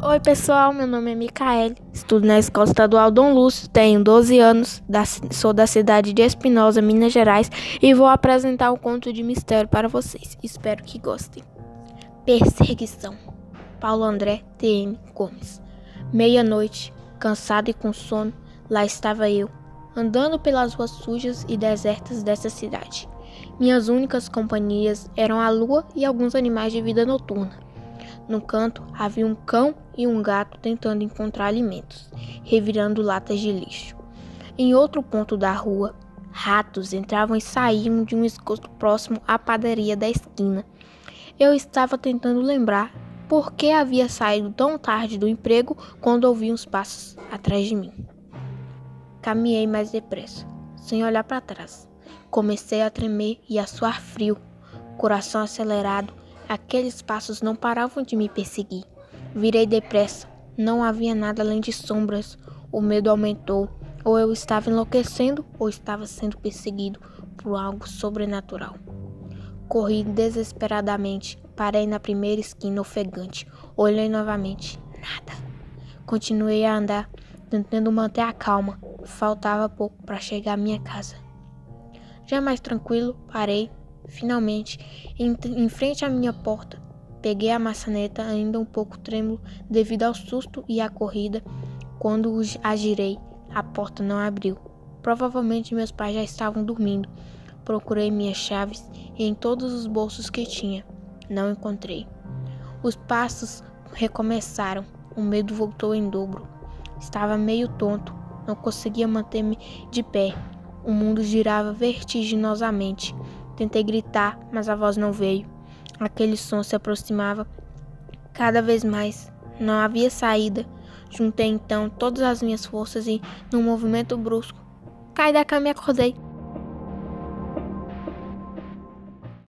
Oi, pessoal, meu nome é Micaele, estudo na Escola Estadual Dom Lúcio, tenho 12 anos, da, sou da cidade de Espinosa, Minas Gerais, e vou apresentar um conto de mistério para vocês. Espero que gostem. Perseguição. Paulo André TM Gomes. Meia-noite, cansado e com sono, lá estava eu, andando pelas ruas sujas e desertas dessa cidade. Minhas únicas companhias eram a lua e alguns animais de vida noturna. No canto havia um cão e um gato tentando encontrar alimentos, revirando latas de lixo. Em outro ponto da rua, ratos entravam e saíam de um esgoto próximo à padaria da esquina. Eu estava tentando lembrar por que havia saído tão tarde do emprego quando ouvi uns passos atrás de mim. Caminhei mais depressa, sem olhar para trás. Comecei a tremer e a suar frio, coração acelerado Aqueles passos não paravam de me perseguir. Virei depressa. Não havia nada além de sombras. O medo aumentou. Ou eu estava enlouquecendo ou estava sendo perseguido por algo sobrenatural. Corri desesperadamente. Parei na primeira esquina ofegante. Olhei novamente. Nada. Continuei a andar, tentando manter a calma. Faltava pouco para chegar à minha casa. Já mais tranquilo, parei, Finalmente, em, em frente à minha porta, peguei a maçaneta, ainda um pouco trêmulo devido ao susto e à corrida. Quando a girei, a porta não abriu. Provavelmente meus pais já estavam dormindo. Procurei minhas chaves em todos os bolsos que tinha. Não encontrei. Os passos recomeçaram. O medo voltou em dobro. Estava meio tonto. Não conseguia manter-me de pé. O mundo girava vertiginosamente. Tentei gritar, mas a voz não veio. Aquele som se aproximava cada vez mais. Não havia saída. Juntei então todas as minhas forças e, num movimento brusco, caí da cama e acordei.